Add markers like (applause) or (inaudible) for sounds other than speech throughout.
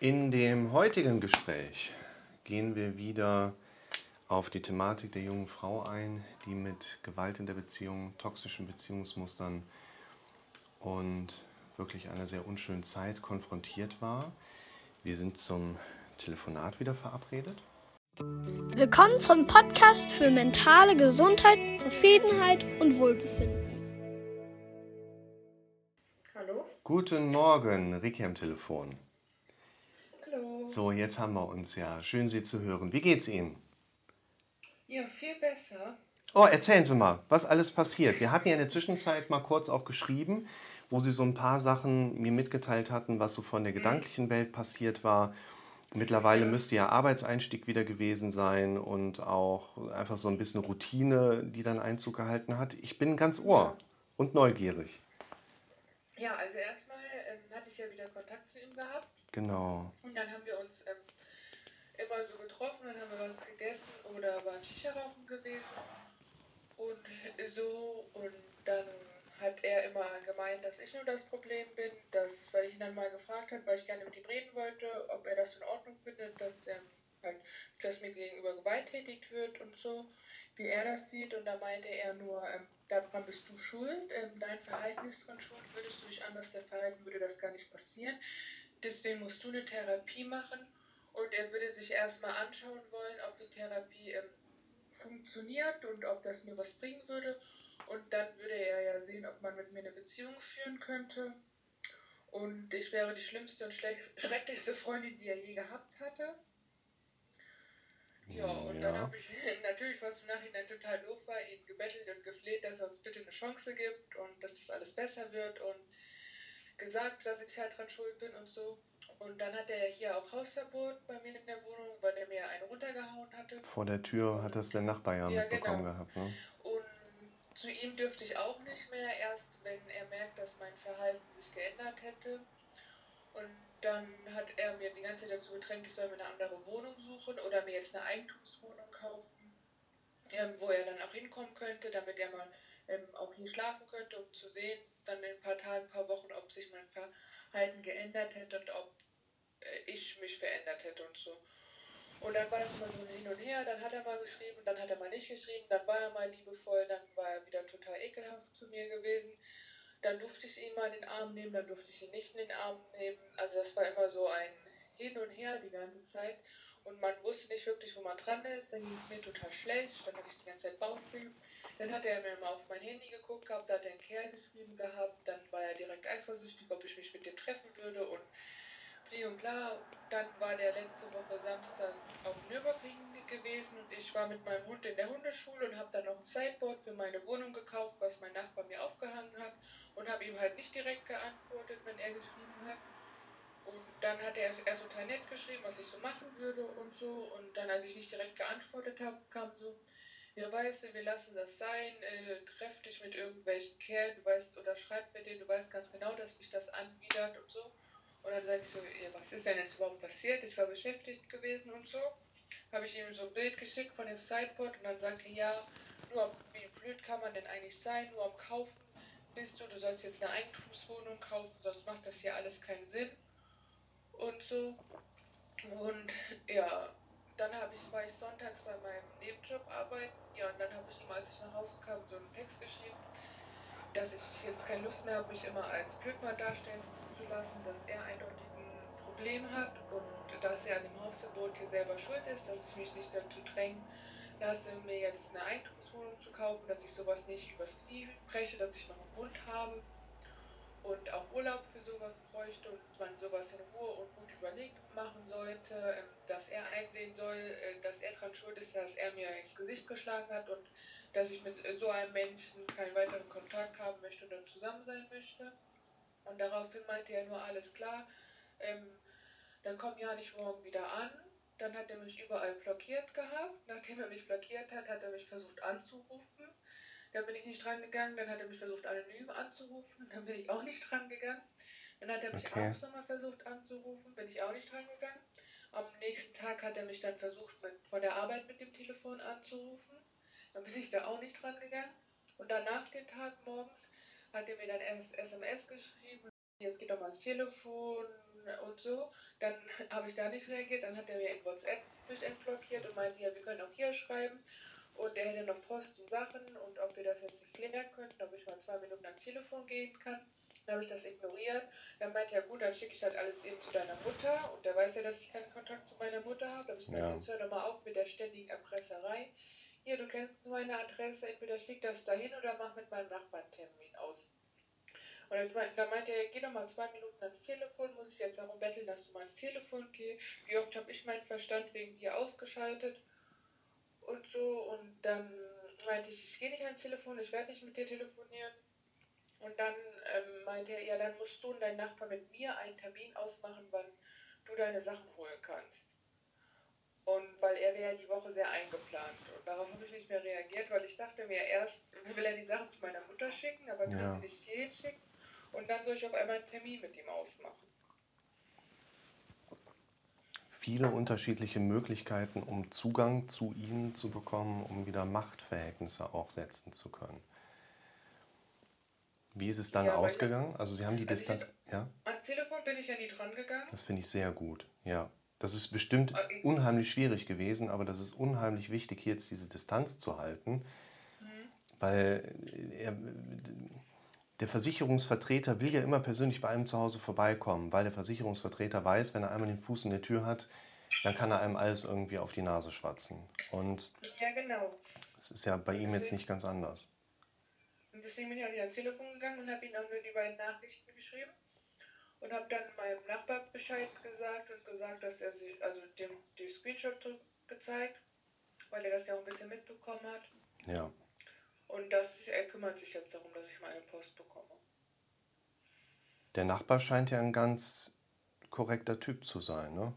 In dem heutigen Gespräch gehen wir wieder auf die Thematik der jungen Frau ein, die mit Gewalt in der Beziehung, toxischen Beziehungsmustern und wirklich einer sehr unschönen Zeit konfrontiert war. Wir sind zum Telefonat wieder verabredet. Willkommen zum Podcast für mentale Gesundheit, Zufriedenheit und Wohlbefinden. Hallo? Guten Morgen, Ricky am Telefon. So, jetzt haben wir uns ja. Schön, Sie zu hören. Wie geht's Ihnen? Ja, viel besser. Oh, erzählen Sie mal, was alles passiert. Wir hatten ja in der Zwischenzeit mal kurz auch geschrieben, wo Sie so ein paar Sachen mir mitgeteilt hatten, was so von der gedanklichen Welt passiert war. Mittlerweile müsste ja Arbeitseinstieg wieder gewesen sein und auch einfach so ein bisschen Routine, die dann Einzug gehalten hat. Ich bin ganz ohr und neugierig. Ja, also erstmal ähm, hatte ich ja wieder Kontakt zu ihm gehabt Genau. und dann haben wir uns ähm, immer so getroffen, dann haben wir was gegessen oder waren Shisha rauchen gewesen und so und dann hat er immer gemeint, dass ich nur das Problem bin, dass, weil ich ihn dann mal gefragt habe, weil ich gerne mit ihm reden wollte, ob er das in Ordnung findet, dass er halt, dass mir gegenüber gewalttätigt wird und so, wie er das sieht. Und da meinte er nur, ähm, daran bist du schuld, ähm, dein Verhalten ist dran schuld, würdest du dich anders verhalten, würde das gar nicht passieren. Deswegen musst du eine Therapie machen und er würde sich erstmal anschauen wollen, ob die Therapie ähm, funktioniert und ob das mir was bringen würde. Und dann würde er ja sehen, ob man mit mir eine Beziehung führen könnte. Und ich wäre die schlimmste und schrecklichste Freundin, die er je gehabt hatte. Ja, und dann Ja. habe ich (laughs) natürlich, was im Nachhinein total doof war, ihn gebettelt und gefleht, dass er uns bitte eine Chance gibt und dass das alles besser wird und gesagt, dass ich halt dran schuld bin und so. Und dann hat er ja hier auch Hausverbot bei mir in der Wohnung, weil er mir einen runtergehauen hatte. Vor der Tür hat das der Nachbar ja, Ja, mitbekommen genau. gehabt. Ne? Und zu ihm dürfte ich auch nicht mehr, erst wenn er merkt, dass mein Verhalten sich geändert hätte. Und dann hat er mir die ganze Zeit dazu gedrängt, ich soll mir eine andere Wohnung suchen oder mir jetzt eine Eigentumswohnung kaufen, ähm, wo er dann auch hinkommen könnte, damit er mal ähm, auch hier schlafen könnte, um zu sehen, dann in ein paar Tagen, ein paar Wochen, ob sich mein Verhalten geändert hätte und ob äh, ich mich verändert hätte und so. Und dann war das immer so hin und her, dann hat er mal geschrieben, dann hat er mal nicht geschrieben, dann war er mal liebevoll, dann war er wieder total ekelhaft zu mir gewesen. Dann durfte ich ihn mal in den Arm nehmen, dann durfte ich ihn nicht in den Arm nehmen. Also das war immer so ein Hin und Her die ganze Zeit. Und man wusste nicht wirklich, wo man dran ist. Dann ging es mir total schlecht, dann hatte ich die ganze Zeit Bauchweh. Dann hat er mir mal auf mein Handy geguckt gehabt, da hat er einen Kerl geschrieben gehabt. Dann war er direkt eifersüchtig, ob ich mich mit dem treffen würde und bli und bla. Dann war der letzte Woche Samstag auf Nürburgring gewesen und ich war mit meinem Hund in der Hundeschule und habe dann noch ein Sideboard für meine Wohnung gekauft, was mein Nachbar mir aufgehangen hat und habe ihm halt nicht direkt geantwortet, wenn er geschrieben hat. Und dann hat er erst total nett geschrieben, was ich so machen würde und so. Und dann, als ich nicht direkt geantwortet habe, kam so, ja weißt du, wir lassen das sein, äh, treff dich mit irgendwelchen Kerlen, du weißt, oder schreib mir den, du weißt ganz genau, dass mich das anwidert und so. Und dann sage ich so, ja, was ist denn jetzt überhaupt passiert? Ich war beschäftigt gewesen und so. Habe ich ihm so ein Bild geschickt von dem Sideboard und dann sagte er, ja, nur am, wie blöd kann man denn eigentlich sein, nur am Kaufen bist du, du sollst jetzt eine Eigentumswohnung kaufen, sonst macht das hier alles keinen Sinn und so. Und ja, dann habe ich, war ich sonntags bei meinem Nebenjob arbeiten. Ja, und dann habe ich ihm, als ich nach Hause kam, so einen Text geschrieben, dass ich jetzt keine Lust mehr habe, mich immer als Blödmann darstellen zu lassen, dass er eindeutig ein Problem hat und dass er an dem Hausverbot hier selber schuld ist, dass ich mich nicht dazu drängen lasse, mir jetzt eine Eigentumswohnung zu kaufen, dass ich sowas nicht übers Knie breche, dass ich noch einen Hund habe und auch Urlaub für sowas bräuchte und man sowas in Ruhe und gut überlegt machen sollte, ähm, dass er einsehen soll, äh, dass er dran schuld ist, dass er mir ins Gesicht geschlagen hat und dass ich mit äh, so einem Menschen keinen weiteren Kontakt haben möchte dann zusammen sein möchte. Und daraufhin meinte er nur, alles klar, ähm, dann komm ja nicht morgen wieder an. Dann hat er mich überall blockiert gehabt. Nachdem er mich blockiert hat, hat er mich versucht anzurufen. Da bin ich nicht dran gegangen. Dann hat er mich versucht anonym anzurufen. (laughs) Dann bin ich auch nicht dran gegangen. Dann hat er mich Okay. abends nochmal versucht anzurufen. Bin ich auch nicht dran gegangen. Am nächsten Tag hat er mich dann versucht, mit, von der Arbeit mit dem Telefon anzurufen. Dann bin ich da auch nicht dran gegangen. Und danach den Tag morgens hat er mir dann erst SMS geschrieben. Jetzt geht doch mal ans Telefon, und so. Dann (laughs) habe ich da nicht reagiert, dann hat er mir in WhatsApp mich entblockiert und meinte, ja, wir können auch hier schreiben. Und er hätte noch Post und Sachen und ob wir das jetzt nicht klären könnten, ob ich mal zwei Minuten ans Telefon gehen kann. Dann habe ich das ignoriert. Dann meinte er, gut, dann schicke ich halt alles eben zu deiner Mutter. Und der weiß ja, dass ich keinen Kontakt zu meiner Mutter habe. Da habe ich gesagt, ja. jetzt hör doch mal auf mit der ständigen Erpresserei. Hier, du kennst meine Adresse, entweder schick das dahin oder mach mit meinem Nachbarn Termin aus. Und dann meinte er, geh doch mal zwei Minuten ans Telefon, muss ich jetzt darum betteln, dass du mal ans Telefon gehst. Wie oft habe ich meinen Verstand wegen dir ausgeschaltet und so. Und dann meinte ich, ich gehe nicht ans Telefon, ich werde nicht mit dir telefonieren. Und dann ähm, meinte er, ja, dann musst du und dein Nachbar mit mir einen Termin ausmachen, wann du deine Sachen holen kannst. Und weil er wäre ja die Woche sehr eingeplant. Und darauf habe ich nicht mehr reagiert, weil ich dachte mir erst, will er die Sachen zu meiner Mutter schicken, aber kann ja. sie nicht hierhin schicken. Und dann soll ich auf einmal einen Termin mit ihm ausmachen. Viele unterschiedliche Möglichkeiten, um Zugang zu ihnen zu bekommen, um wieder Machtverhältnisse auch setzen zu können. Wie ist es dann ja, ausgegangen? Also Sie haben die also Distanz. Hab, ja? Am Telefon bin ich ja nie dran gegangen. Das finde ich sehr gut, ja. Das ist bestimmt okay. unheimlich schwierig gewesen, aber das ist unheimlich wichtig, hier jetzt diese Distanz zu halten, mhm. weil er, der Versicherungsvertreter will ja immer persönlich bei einem zu Hause vorbeikommen, weil der Versicherungsvertreter weiß, wenn er einmal den Fuß in der Tür hat, dann kann er einem alles irgendwie auf die Nase schwatzen. Und ja, genau. Das ist ja bei ihm jetzt nicht ganz ans. Und deswegen bin ich auch nicht ans Telefon gegangen und habe ihm auch nur die beiden Nachrichten geschrieben und habe dann meinem Nachbar Bescheid gesagt und gesagt, dass er sie, also dem die Screenshot gezeigt, weil er das ja auch ein bisschen mitbekommen hat. Ja. Und das, er kümmert sich jetzt darum, dass ich meine Post bekomme. Der Nachbar scheint ja ein ganz korrekter Typ zu sein, ne?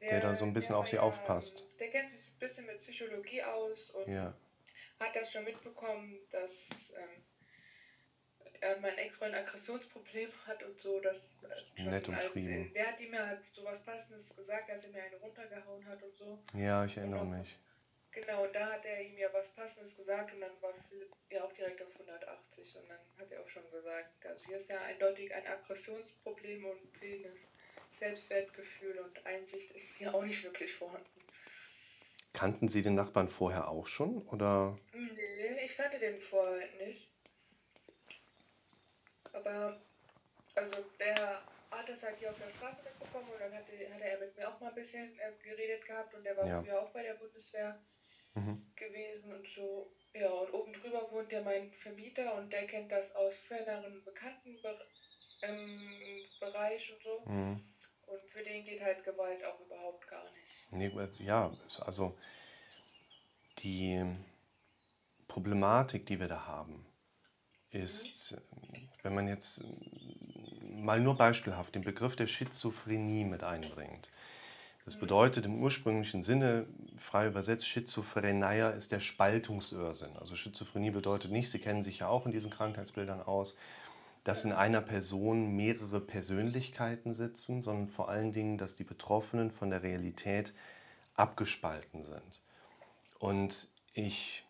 Der, der da so ein bisschen auf sie ja, aufpasst. Der kennt sich ein bisschen mit Psychologie aus und ja. hat das schon mitbekommen, dass ähm, mein Ex-Freund ein Aggressionsproblem (laughs) hat und so. Das äh, schon Nett umschrieben. Als, der hat ihm ja halt sowas Passendes gesagt, als er mir eine runtergehauen hat und so. Ja, ich erinnere und, mich. Genau, und da hat er ihm ja was Passendes gesagt und dann war Philipp ja auch direkt auf 180 und dann hat er auch schon gesagt, also hier ist ja eindeutig ein Aggressionsproblem und fehlendes Selbstwertgefühl und Einsicht ist hier auch nicht wirklich vorhanden. Kannten Sie den Nachbarn vorher auch schon oder? Nee, ich kannte den vorher nicht. Aber also der hat das halt hier auf der Straße mitbekommen und dann hatte, hatte er mit mir auch mal ein bisschen äh, geredet gehabt und der war ja. früher auch bei der Bundeswehr mhm. gewesen und so. Ja, und oben drüber wohnt ja mein Vermieter und der kennt das aus früheren Bekanntenbereich ähm, und so. Mhm. Und für den geht halt Gewalt auch überhaupt gar nicht. Nee, äh, ja, also die Problematik, die wir da haben, ist, mhm. wenn man jetzt mal nur beispielhaft den Begriff der Schizophrenie mit einbringt, das bedeutet im ursprünglichen Sinne, frei übersetzt, Schizophrenia ist der Spaltungsirrsinn. Also Schizophrenie bedeutet nicht, Sie kennen sich ja auch in diesen Krankheitsbildern aus, dass in einer Person mehrere Persönlichkeiten sitzen, sondern vor allen Dingen, dass die Betroffenen von der Realität abgespalten sind. Und ich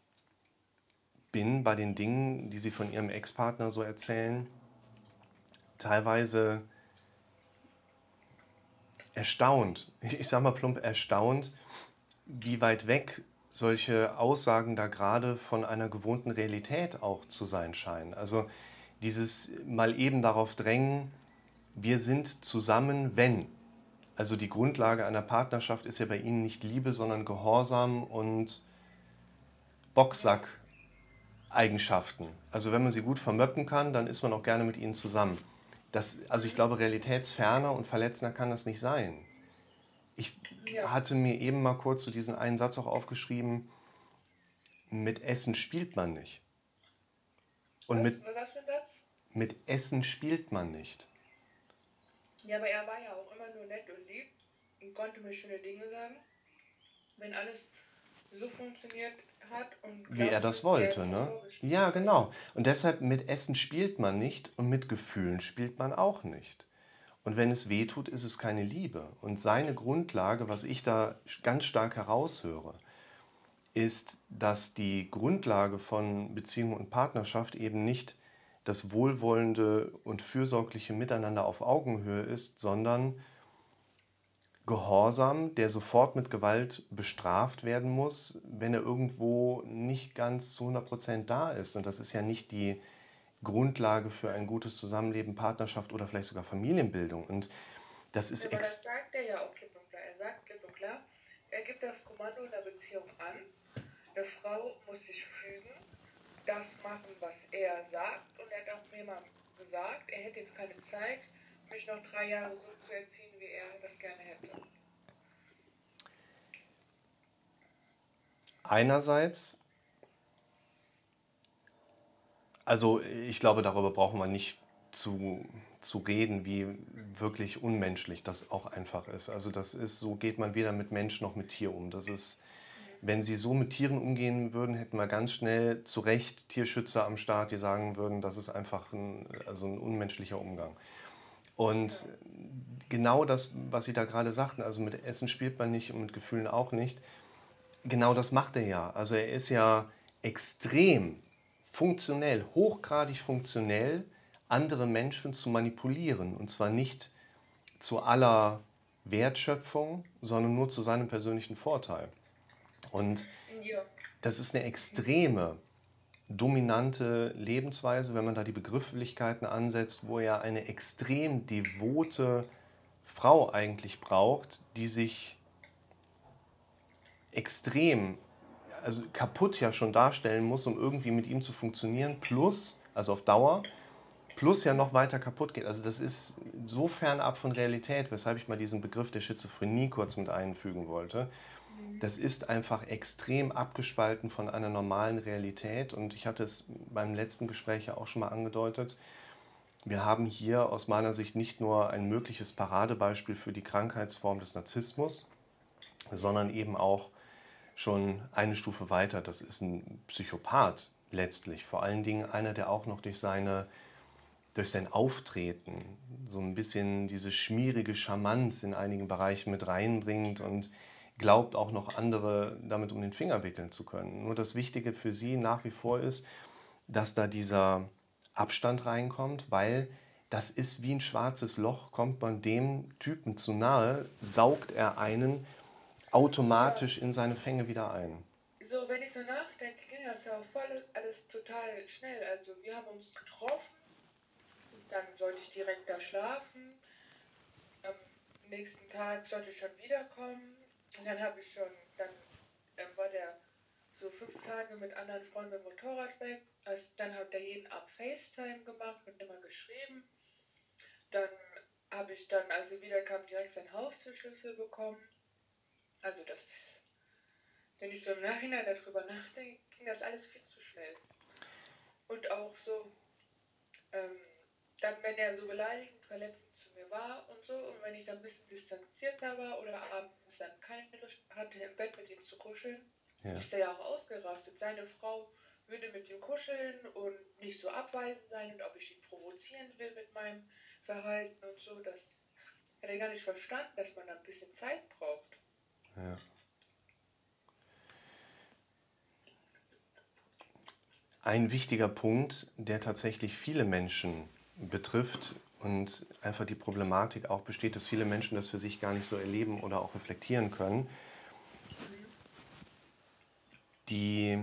bin bei den Dingen, die Sie von Ihrem Ex-Partner so erzählen, teilweise erstaunt, ich sage mal plump erstaunt, wie weit weg solche Aussagen da gerade von einer gewohnten Realität auch zu sein scheinen. Also dieses mal eben darauf drängen, wir sind zusammen, wenn. Also die Grundlage einer Partnerschaft ist ja bei Ihnen nicht Liebe, sondern Gehorsam und Boxsack-Eigenschaften. Also wenn man sie gut vermöppen kann, dann ist man auch gerne mit ihnen zusammen. Das, also ich glaube, realitätsferner und verletzender kann das nicht sein. Ich ja. hatte mir eben mal kurz so diesen einen Satz auch aufgeschrieben, mit Essen spielt man nicht. Und was, mit, was für ein Satz? Mit Essen spielt man nicht. Ja, aber er war ja auch immer nur nett und lieb und konnte mir schöne Dinge sagen. Wenn alles so funktioniert hat und wie er das wollte, ne? Ja, genau. Und deshalb mit Essen spielt man nicht und mit Gefühlen spielt man auch nicht. Und wenn es weh tut, ist es keine Liebe. Und seine Grundlage, was ich da ganz stark heraushöre, ist, dass die Grundlage von Beziehung und Partnerschaft eben nicht das wohlwollende und fürsorgliche Miteinander auf Augenhöhe ist, sondern Gehorsam, der sofort mit Gewalt bestraft werden muss, wenn er irgendwo nicht ganz zu 100 Prozent da ist. Und das ist ja nicht die Grundlage für ein gutes Zusammenleben, Partnerschaft oder vielleicht sogar Familienbildung. Und das ist Aber das sagt er ja auch klipp und klar. Er sagt klipp und klar, er gibt das Kommando in der Beziehung an. Eine Frau muss sich fügen, das machen, was er sagt. Und er hat auch mir mal gesagt, er hätte jetzt keine Zeit, mich noch drei Jahre so zu erziehen, wie er das gerne hätte. Einerseits, also ich glaube, darüber brauchen wir nicht zu, zu reden, wie wirklich unmenschlich das auch einfach ist. Also das ist, so geht man weder mit Mensch noch mit Tier um. Das ist, wenn sie so mit Tieren umgehen würden, hätten wir ganz schnell zu Recht Tierschützer am Start, die sagen würden, das ist einfach ein, also ein unmenschlicher Umgang. Und genau das, was Sie da gerade sagten, also mit Essen spielt man nicht und mit Gefühlen auch nicht, genau das macht er ja. Also er ist ja extrem funktionell, hochgradig funktionell, andere Menschen zu manipulieren. Und zwar nicht zu aller Wertschöpfung, sondern nur zu seinem persönlichen Vorteil. Und das ist eine extreme dominante Lebensweise, wenn man da die Begrifflichkeiten ansetzt, wo er eine extrem devote Frau eigentlich braucht, die sich extrem, also kaputt ja schon darstellen muss, um irgendwie mit ihm zu funktionieren, plus, also auf Dauer, plus ja noch weiter kaputt geht. Also das ist so fernab von Realität, weshalb ich mal diesen Begriff der Schizophrenie kurz mit einfügen wollte das ist einfach extrem abgespalten von einer normalen Realität. Und ich hatte es beim letzten Gespräch ja auch schon mal angedeutet. Wir haben hier aus meiner Sicht nicht nur ein mögliches Paradebeispiel für die Krankheitsform des Narzissmus, sondern eben auch schon eine Stufe weiter. Das ist ein Psychopath letztlich. Vor allen Dingen einer, der auch noch durch seine durch sein Auftreten so ein bisschen diese schmierige Charmanz in einigen Bereichen mit reinbringt und glaubt auch noch andere damit um den Finger wickeln zu können. Nur das Wichtige für sie nach wie vor ist, dass da dieser Abstand reinkommt, weil das ist wie ein schwarzes Loch, kommt man dem Typen zu nahe, saugt er einen automatisch in seine Fänge wieder ein. So, wenn ich so nachdenke, ging das ja voll alles total schnell. Also wir haben uns getroffen, dann sollte ich direkt da schlafen. Am nächsten Tag sollte ich schon wiederkommen. Und dann habe ich schon, dann ähm, war der so fünf Tage mit anderen Freunden mit dem Motorrad weg. Also dann hat der jeden Abend FaceTime gemacht und immer geschrieben. Dann habe ich dann, als er wiederkam, direkt seinen Haustürschlüssel bekommen. Also das, wenn ich so im Nachhinein darüber nachdenke, ging das alles viel zu schnell. Und auch so, ähm, dann wenn er so beleidigend, verletzend zu mir war und so, und wenn ich dann ein bisschen distanzierter war oder abends dann keine Lust hatte, im Bett mit ihm zu kuscheln, ja. ist er ja auch ausgerastet. Seine Frau würde mit ihm kuscheln und nicht so abweisend sein und ob ich ihn provozieren will mit meinem Verhalten und so, das hat er gar nicht verstanden, dass man ein bisschen Zeit braucht. Ja. Ein wichtiger Punkt, der tatsächlich viele Menschen betrifft, und einfach die Problematik auch besteht, dass viele Menschen das für sich gar nicht so erleben oder auch reflektieren können. Die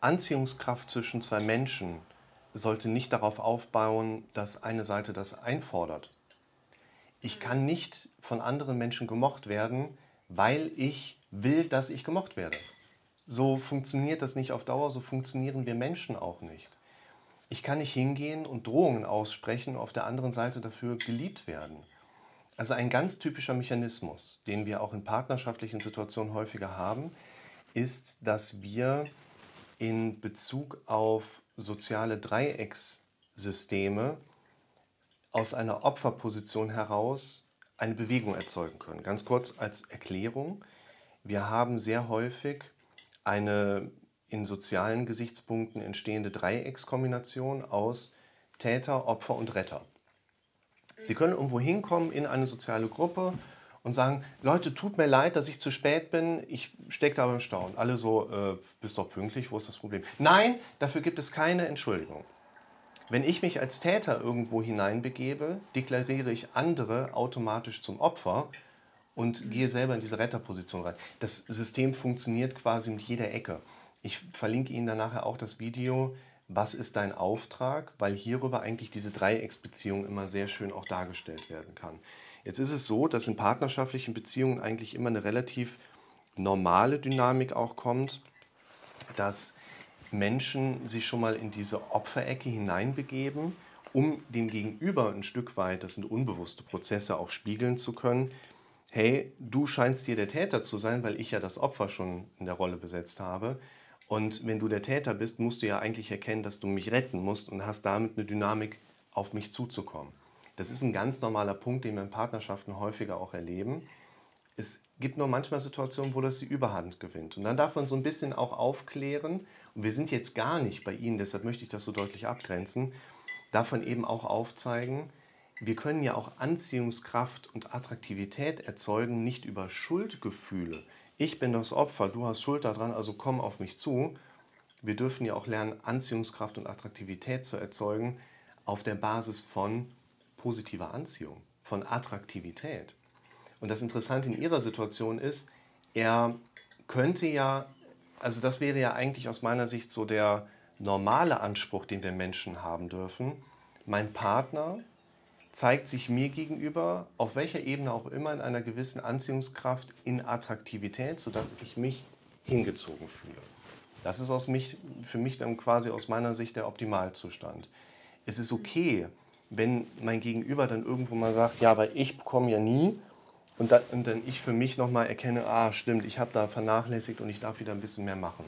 Anziehungskraft zwischen zwei Menschen sollte nicht darauf aufbauen, dass eine Seite das einfordert. Ich kann nicht von anderen Menschen gemocht werden, weil ich will, dass ich gemocht werde. So funktioniert das nicht auf Dauer, so funktionieren wir Menschen auch nicht. Ich kann nicht hingehen und Drohungen aussprechen, auf der anderen Seite dafür geliebt werden. Also ein ganz typischer Mechanismus, den wir auch in partnerschaftlichen Situationen häufiger haben, ist, dass wir in Bezug auf soziale Dreieckssysteme aus einer Opferposition heraus eine Bewegung erzeugen können. Ganz kurz als Erklärung. Wir haben sehr häufig eine in sozialen Gesichtspunkten entstehende Dreieckskombination aus Täter, Opfer und Retter. Sie können irgendwo hinkommen in eine soziale Gruppe und sagen, Leute, tut mir leid, dass ich zu spät bin, ich stecke da beim Stau. Und alle so, äh, bist doch pünktlich, wo ist das Problem? Nein, dafür gibt es keine Entschuldigung. Wenn ich mich als Täter irgendwo hineinbegebe, deklariere ich andere automatisch zum Opfer und gehe selber in diese Retterposition rein. Das System funktioniert quasi mit jeder Ecke. Ich verlinke Ihnen dann nachher auch das Video, was ist dein Auftrag, weil hierüber eigentlich diese Dreiecksbeziehung immer sehr schön auch dargestellt werden kann. Jetzt ist es so, dass in partnerschaftlichen Beziehungen eigentlich immer eine relativ normale Dynamik auch kommt, dass Menschen sich schon mal in diese Opferecke hineinbegeben, um dem Gegenüber ein Stück weit, das sind unbewusste Prozesse, auch spiegeln zu können. Hey, du scheinst hier der Täter zu sein, weil ich ja das Opfer schon in der Rolle besetzt habe. Und wenn du der Täter bist, musst du ja eigentlich erkennen, dass du mich retten musst und hast damit eine Dynamik, auf mich zuzukommen. Das ist ein ganz normaler Punkt, den wir in Partnerschaften häufiger auch erleben. Es gibt nur manchmal Situationen, wo das die Überhand gewinnt. Und dann darf man so ein bisschen auch aufklären, und wir sind jetzt gar nicht bei Ihnen, deshalb möchte ich das so deutlich abgrenzen, davon eben auch aufzeigen, wir können ja auch Anziehungskraft und Attraktivität erzeugen, nicht über Schuldgefühle. Ich bin das Opfer, du hast Schuld daran, also komm auf mich zu. Wir dürfen ja auch lernen, Anziehungskraft und Attraktivität zu erzeugen auf der Basis von positiver Anziehung, von Attraktivität. Und das Interessante in Ihrer Situation ist, er könnte ja, also das wäre ja eigentlich aus meiner Sicht so der normale Anspruch, den wir Menschen haben dürfen. Mein Partner zeigt sich mir gegenüber, auf welcher Ebene auch immer, in einer gewissen Anziehungskraft, in Attraktivität, sodass ich mich hingezogen fühle. Das ist aus mich, für mich dann quasi aus meiner Sicht der Optimalzustand. Es ist okay, wenn mein Gegenüber dann irgendwo mal sagt, ja, aber ich bekomme ja nie und dann, und dann ich für mich nochmal erkenne, ah, stimmt, ich habe da vernachlässigt und ich darf wieder ein bisschen mehr machen.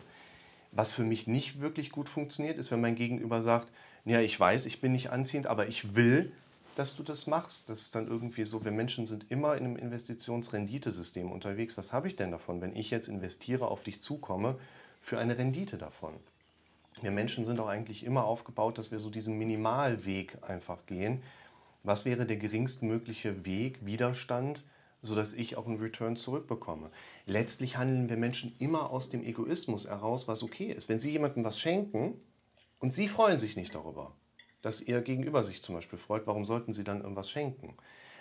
Was für mich nicht wirklich gut funktioniert, ist, wenn mein Gegenüber sagt, ja, ich weiß, ich bin nicht anziehend, aber ich will, dass du das machst. Das ist dann irgendwie so, wir Menschen sind immer in einem Investitionsrenditesystem unterwegs. Was habe ich denn davon, wenn ich jetzt investiere, auf dich zukomme, für eine Rendite davon? Wir Menschen sind auch eigentlich immer aufgebaut, dass wir so diesen Minimalweg einfach gehen. Was wäre der geringstmögliche Weg, Widerstand, sodass ich auch einen Return zurückbekomme? Letztlich handeln wir Menschen immer aus dem Egoismus heraus, was okay ist. Wenn Sie jemandem was schenken und Sie freuen sich nicht darüber, dass Ihr Gegenüber sich zum Beispiel freut, warum sollten Sie dann irgendwas schenken?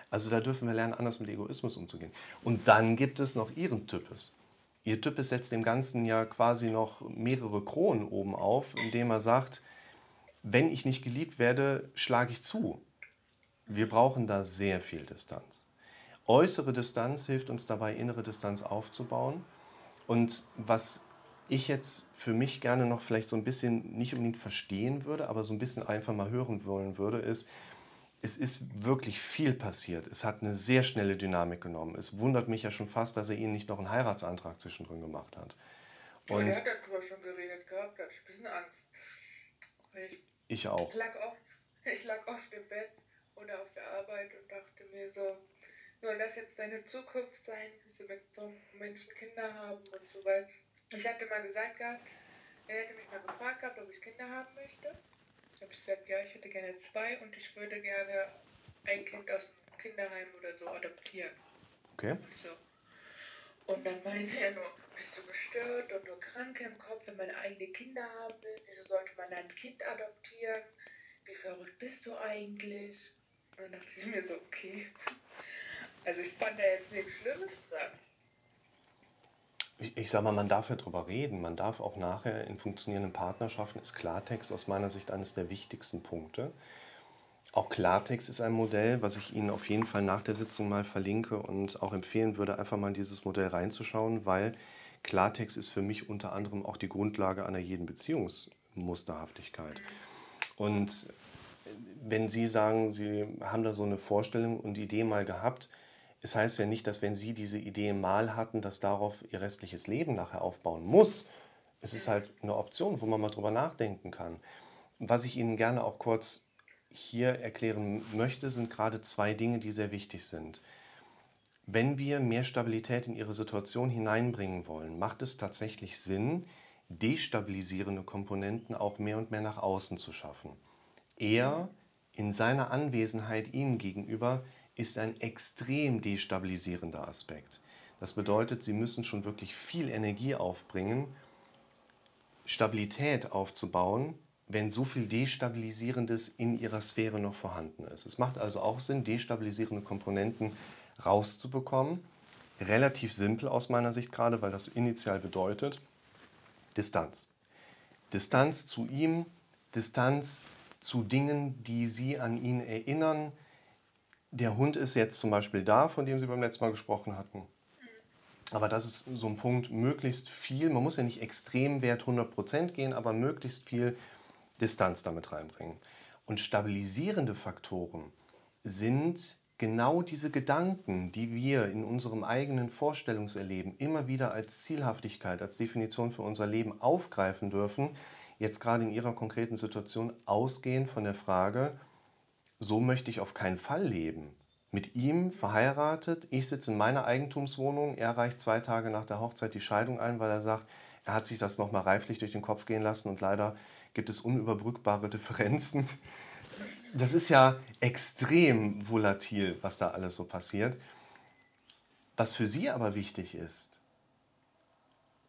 Also da dürfen wir lernen, anders mit Egoismus umzugehen. Und dann gibt es noch Ihren Typus. Ihr Typus setzt dem Ganzen ja quasi noch mehrere Kronen oben auf, indem er sagt, wenn ich nicht geliebt werde, schlage ich zu. Wir brauchen da sehr viel Distanz. Äußere Distanz hilft uns dabei, innere Distanz aufzubauen. Und was ich jetzt für mich gerne noch vielleicht so ein bisschen nicht unbedingt verstehen würde, aber so ein bisschen einfach mal hören wollen würde, ist, es ist wirklich viel passiert. Es hat eine sehr schnelle Dynamik genommen. Es wundert mich ja schon fast, dass er Ihnen nicht noch einen Heiratsantrag zwischendrin gemacht hat. Und ja, der hat darüber schon geredet gehabt, da hatte ich ein bisschen Angst. Ich, ich auch. Ich lag, oft, (laughs) ich lag oft im Bett oder auf der Arbeit und dachte mir so, soll das jetzt deine Zukunft sein, dass du mit so einem Menschen Kinder haben und so weiter. Ich hatte mal gesagt gehabt, er hätte mich mal gefragt gehabt, ob ich Kinder haben möchte. Ich habe gesagt, ja, ich hätte gerne zwei und ich würde gerne ein Kind aus dem Kinderheim oder so adoptieren. Okay. Und, so. und dann meinte er nur, bist du gestört und nur krank im Kopf, wenn man eigene Kinder haben will? Wieso sollte man ein Kind adoptieren? Wie verrückt bist du eigentlich? Und dann dachte ich mir so, okay. Also ich fand da jetzt nichts Schlimmes dran ich, ich sage mal, man darf ja drüber reden. Man darf auch nachher in funktionierenden Partnerschaften, ist Klartext aus meiner Sicht eines der wichtigsten Punkte. Auch Klartext ist ein Modell, was ich Ihnen auf jeden Fall nach der Sitzung mal verlinke und auch empfehlen würde, einfach mal in dieses Modell reinzuschauen, weil Klartext ist für mich unter anderem auch die Grundlage einer jeden Beziehungsmusterhaftigkeit. Und wenn Sie sagen, Sie haben da so eine Vorstellung und Idee mal gehabt, es heißt ja nicht, dass wenn Sie diese Idee mal hatten, dass darauf Ihr restliches Leben nachher aufbauen muss. Es ist halt eine Option, wo man mal drüber nachdenken kann. Was ich Ihnen gerne auch kurz hier erklären möchte, sind gerade zwei Dinge, die sehr wichtig sind. Wenn wir mehr Stabilität in Ihre Situation hineinbringen wollen, macht es tatsächlich Sinn, destabilisierende Komponenten auch mehr und mehr nach außen zu schaffen. Er in seiner Anwesenheit Ihnen gegenüber ist ein extrem destabilisierender Aspekt. Das bedeutet, Sie müssen schon wirklich viel Energie aufbringen, Stabilität aufzubauen, wenn so viel Destabilisierendes in ihrer Sphäre noch vorhanden ist. Es macht also auch Sinn, destabilisierende Komponenten rauszubekommen. Relativ simpel aus meiner Sicht gerade, weil das initial bedeutet Distanz. Distanz zu ihm, Distanz zu Dingen, die Sie an ihn erinnern. Der Hund ist jetzt zum Beispiel da, von dem Sie beim letzten Mal gesprochen hatten. Aber das ist so ein Punkt, möglichst viel, man muss ja nicht extrem Wert 100% gehen, aber möglichst viel Distanz damit reinbringen. Und stabilisierende Faktoren sind genau diese Gedanken, die wir in unserem eigenen Vorstellungserleben immer wieder als Zielhaftigkeit, als Definition für unser Leben aufgreifen dürfen, jetzt gerade in Ihrer konkreten Situation ausgehend von der Frage, so möchte ich auf keinen Fall leben. Mit ihm verheiratet, ich sitze in meiner Eigentumswohnung, er reicht zwei Tage nach der Hochzeit die Scheidung ein, weil er sagt, er hat sich das nochmal reiflich durch den Kopf gehen lassen und leider gibt es unüberbrückbare Differenzen. Das ist ja extrem volatil, was da alles so passiert. Was für Sie aber wichtig ist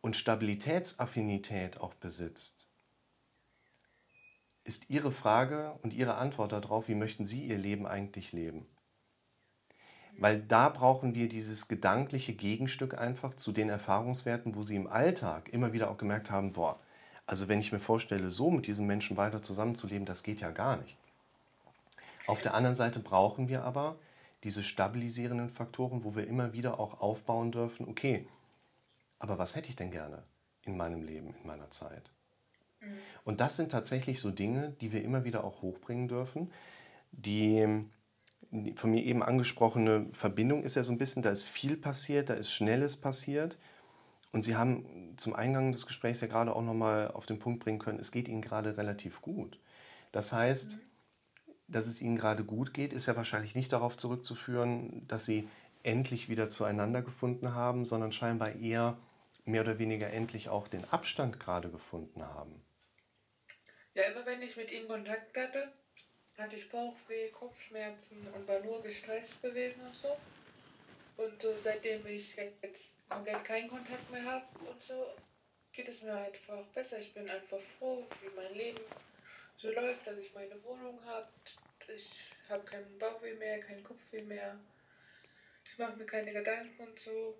und Stabilitätsaffinität auch besitzt, ist Ihre Frage und Ihre Antwort darauf, wie möchten Sie Ihr Leben eigentlich leben? Weil da brauchen wir dieses gedankliche Gegenstück einfach zu den Erfahrungswerten, wo Sie im Alltag immer wieder auch gemerkt haben, boah, also wenn ich mir vorstelle, so mit diesen Menschen weiter zusammenzuleben, das geht ja gar nicht. Auf der anderen Seite brauchen wir aber diese stabilisierenden Faktoren, wo wir immer wieder auch aufbauen dürfen, okay, aber was hätte ich denn gerne in meinem Leben, in meiner Zeit? Mhm. Und das sind tatsächlich so Dinge, die wir immer wieder auch hochbringen dürfen. Die von mir eben angesprochene Verbindung ist ja so ein bisschen, da ist viel passiert, da ist Schnelles passiert. Und Sie haben zum Eingang des Gesprächs ja gerade auch nochmal auf den Punkt bringen können, es geht Ihnen gerade relativ gut. Das heißt, mhm. dass es Ihnen gerade gut geht, ist ja wahrscheinlich nicht darauf zurückzuführen, dass Sie endlich wieder zueinander gefunden haben, sondern scheinbar eher mehr oder weniger endlich auch den Abstand gerade gefunden haben. Ja, immer wenn ich mit ihm Kontakt hatte, hatte ich Bauchweh, Kopfschmerzen und war nur gestresst gewesen und so. Und äh, seitdem ich jetzt komplett keinen Kontakt mehr habe und so, geht es mir einfach besser. Ich bin einfach froh, wie mein Leben so läuft, dass ich meine Wohnung habe. Ich habe keinen Bauchweh mehr, keinen Kopfweh mehr. Ich mache mir keine Gedanken und so.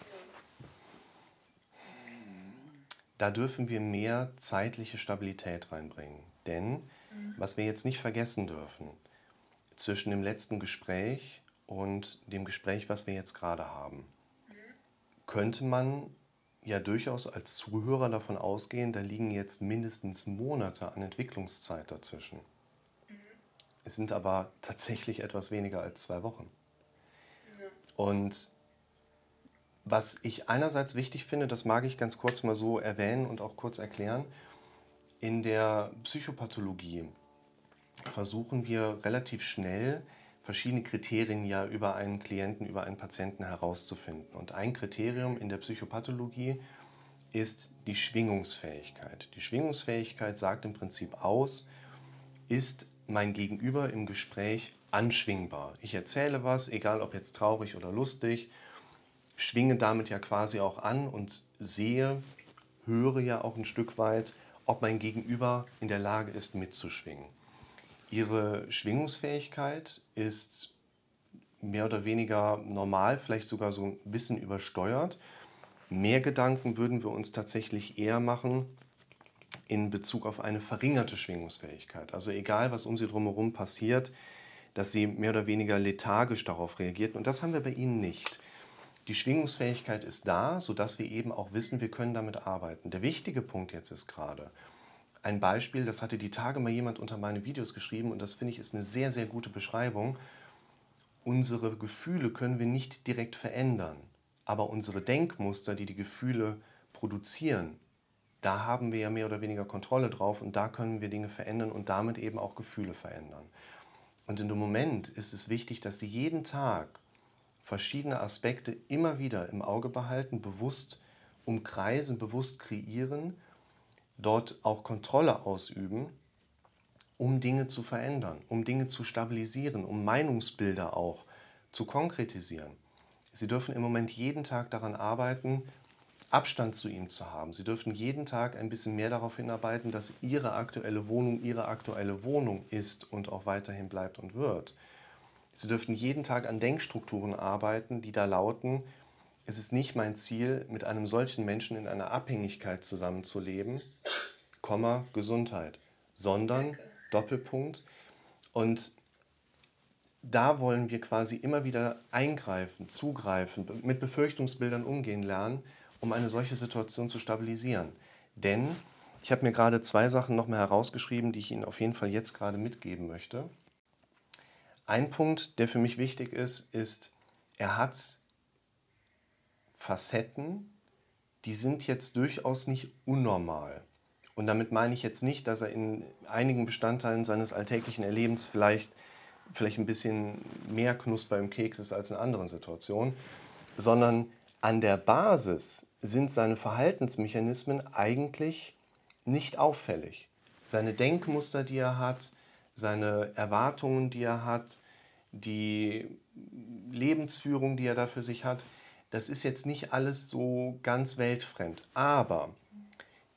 Ja. Da dürfen wir mehr zeitliche Stabilität reinbringen. Denn, was wir jetzt nicht vergessen dürfen, zwischen dem letzten Gespräch und dem Gespräch, was wir jetzt gerade haben, könnte man ja durchaus als Zuhörer davon ausgehen, da liegen jetzt mindestens Monate an Entwicklungszeit dazwischen. Es sind aber tatsächlich etwas weniger als zwei Wochen. Und was ich einerseits wichtig finde, das mag ich ganz kurz mal so erwähnen und auch kurz erklären, in der Psychopathologie versuchen wir relativ schnell verschiedene Kriterien ja über einen Klienten, über einen Patienten herauszufinden. Und ein Kriterium in der Psychopathologie ist die Schwingungsfähigkeit. Die Schwingungsfähigkeit sagt im Prinzip aus, ist mein Gegenüber im Gespräch anschwingbar. Ich erzähle was, egal ob jetzt traurig oder lustig, schwinge damit ja quasi auch an und sehe, höre ja auch ein Stück weit, ob mein Gegenüber in der Lage ist, mitzuschwingen. Ihre Schwingungsfähigkeit ist mehr oder weniger normal, vielleicht sogar so ein bisschen übersteuert. Mehr Gedanken würden wir uns tatsächlich eher machen in Bezug auf eine verringerte Schwingungsfähigkeit. Also egal, was um sie drumherum passiert, dass sie mehr oder weniger lethargisch darauf reagiert. Und das haben wir bei Ihnen nicht. Die Schwingungsfähigkeit ist da, sodass wir eben auch wissen, wir können damit arbeiten. Der wichtige Punkt jetzt ist gerade, ein Beispiel, das hatte die Tage mal jemand unter meine Videos geschrieben und das finde ich ist eine sehr, sehr gute Beschreibung. Unsere Gefühle können wir nicht direkt verändern, aber unsere Denkmuster, die die Gefühle produzieren, da haben wir ja mehr oder weniger Kontrolle drauf und da können wir Dinge verändern und damit eben auch Gefühle verändern. Und in dem Moment ist es wichtig, dass Sie jeden Tag verschiedene Aspekte immer wieder im Auge behalten, bewusst umkreisen, bewusst kreieren dort auch Kontrolle ausüben, um Dinge zu verändern, um Dinge zu stabilisieren, um Meinungsbilder auch zu konkretisieren. Sie dürfen im Moment jeden Tag daran arbeiten, Abstand zu ihm zu haben. Sie dürften jeden Tag ein bisschen mehr darauf hinarbeiten, dass ihre aktuelle Wohnung ihre aktuelle Wohnung ist und auch weiterhin bleibt und wird. Sie dürften jeden Tag an Denkstrukturen arbeiten, die da lauten, es ist nicht mein Ziel, mit einem solchen Menschen in einer Abhängigkeit zusammenzuleben, Komma, Gesundheit, sondern Doppelpunkt. Und da wollen wir quasi immer wieder eingreifen, zugreifen, mit Befürchtungsbildern umgehen lernen, um eine solche Situation zu stabilisieren. Denn ich habe mir gerade zwei Sachen noch mal herausgeschrieben, die ich Ihnen auf jeden Fall jetzt gerade mitgeben möchte. Ein Punkt, der für mich wichtig ist, ist, er hat Facetten, die sind jetzt durchaus nicht unnormal. Und damit meine ich jetzt nicht, dass er in einigen Bestandteilen seines alltäglichen Erlebens vielleicht, vielleicht ein bisschen mehr Knusper im Keks ist als in anderen Situationen, sondern an der Basis sind seine Verhaltensmechanismen eigentlich nicht auffällig. Seine Denkmuster, die er hat, seine Erwartungen, die er hat, die Lebensführung, die er da für sich hat, das ist jetzt nicht alles so ganz weltfremd. Aber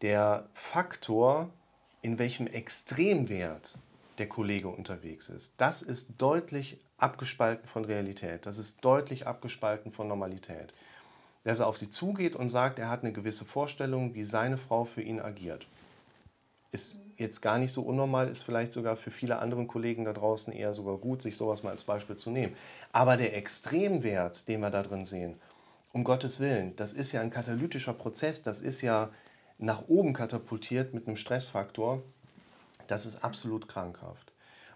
der Faktor, in welchem Extremwert der Kollege unterwegs ist, das ist deutlich abgespalten von Realität. Das ist deutlich abgespalten von Normalität dass er auf sie zugeht und sagt, er hat eine gewisse Vorstellung, wie seine Frau für ihn agiert. Ist jetzt gar nicht so unnormal, ist vielleicht sogar für viele andere Kollegen da draußen eher sogar gut, sich sowas mal als Beispiel zu nehmen. Aber der Extremwert, den wir da drin sehen, um Gottes Willen, das ist ja ein katalytischer Prozess, das ist ja nach oben katapultiert mit einem Stressfaktor, das ist absolut krankhaft.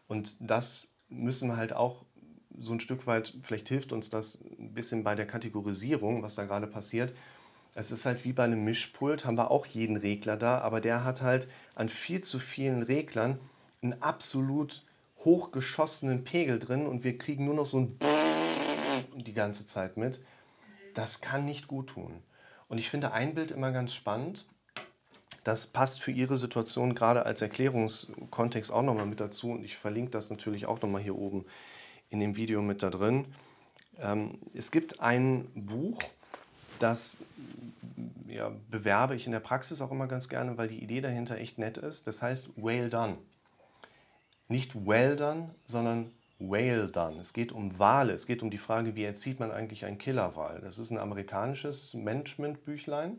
Und das müssen wir halt auch so ein Stück weit, vielleicht hilft uns das ein bisschen bei der Kategorisierung, was da gerade passiert. Es ist halt wie bei einem Mischpult, haben wir auch jeden Regler da, aber der hat halt an viel zu vielen Reglern einen absolut hochgeschossenen Pegel drin und wir kriegen nur noch so ein (laughs) die ganze Zeit mit. Das kann nicht gut tun. Und ich finde ein Bild immer ganz spannend. Das passt für Ihre Situation gerade als Erklärungskontext auch nochmal mit dazu. Und ich verlinke das natürlich auch nochmal hier oben in dem Video mit da drin. Ähm, es gibt ein Buch, das ja, bewerbe ich in der Praxis auch immer ganz gerne, weil die Idee dahinter echt nett ist. Das heißt Whale Done. Nicht Well Done, sondern Whale Done. Es geht um Wale. Es geht um die Frage, wie erzieht man eigentlich einen Killerwal. Das ist ein amerikanisches Management-Büchlein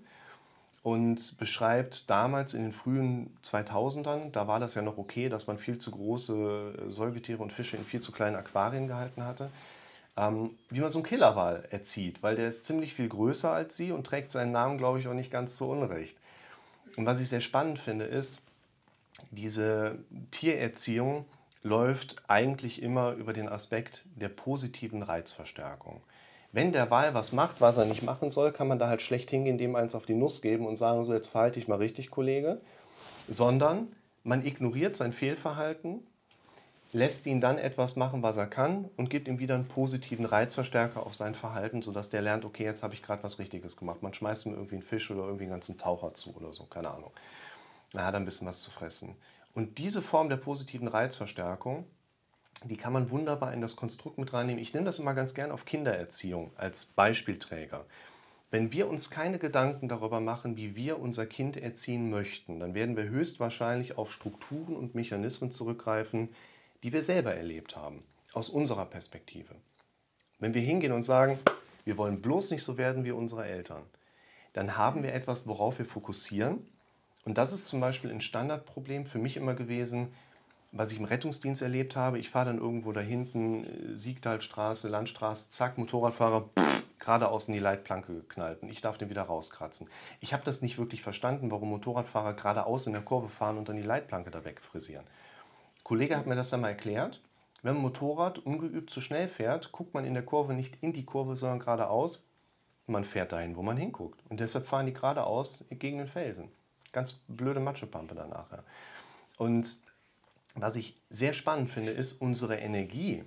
und beschreibt damals in den frühen 2000ern, da war das ja noch okay, dass man viel zu große äh, Säugetiere und Fische in viel zu kleinen Aquarien gehalten hatte, ähm, wie man so einen Killerwal erzieht, weil der ist ziemlich viel größer als sie und trägt seinen Namen, glaube ich, auch nicht ganz zu Unrecht. Und was ich sehr spannend finde, ist, diese Tiererziehung läuft eigentlich immer über den Aspekt der positiven Reizverstärkung. Wenn der Wal was macht, was er nicht machen soll, kann man da halt schlecht hingehen, dem eins auf die Nuss geben und sagen, so jetzt verhalte ich mal richtig, Kollege. Sondern man ignoriert sein Fehlverhalten, lässt ihn dann etwas machen, was er kann und gibt ihm wieder einen positiven Reizverstärker auf sein Verhalten, sodass der lernt, okay, jetzt habe ich gerade was Richtiges gemacht. Man schmeißt ihm irgendwie einen Fisch oder irgendwie einen ganzen Taucher zu oder so, keine Ahnung. Er hat ein bisschen was zu fressen. Und diese Form der positiven Reizverstärkung die kann man wunderbar in das Konstrukt mit reinnehmen. Ich nehme das immer ganz gern auf Kindererziehung als Beispielträger. Wenn wir uns keine Gedanken darüber machen, wie wir unser Kind erziehen möchten, dann werden wir höchstwahrscheinlich auf Strukturen und Mechanismen zurückgreifen, die wir selber erlebt haben, aus unserer Perspektive. Wenn wir hingehen und sagen, wir wollen bloß nicht so werden wie unsere Eltern, dann haben wir etwas, worauf wir fokussieren. Und das ist zum Beispiel ein Standardproblem für mich immer gewesen, was ich im Rettungsdienst erlebt habe, ich fahre dann irgendwo da hinten, äh, Siegtalstraße, Landstraße, zack, Motorradfahrer, geradeaus in die Leitplanke geknallt und ich darf den wieder rauskratzen. Ich habe das nicht wirklich verstanden, warum Motorradfahrer geradeaus in der Kurve fahren und dann die Leitplanke da wegfrisieren. Kollege hat mir das dann mal erklärt. Wenn ein Motorrad ungeübt zu schnell fährt, guckt man in der Kurve nicht in die Kurve, sondern geradeaus. Man fährt dahin, wo man hinguckt. Und deshalb fahren die geradeaus gegen den Felsen. Ganz blöde Matschepampe danach. Und was ich sehr spannend finde, ist, unsere Energie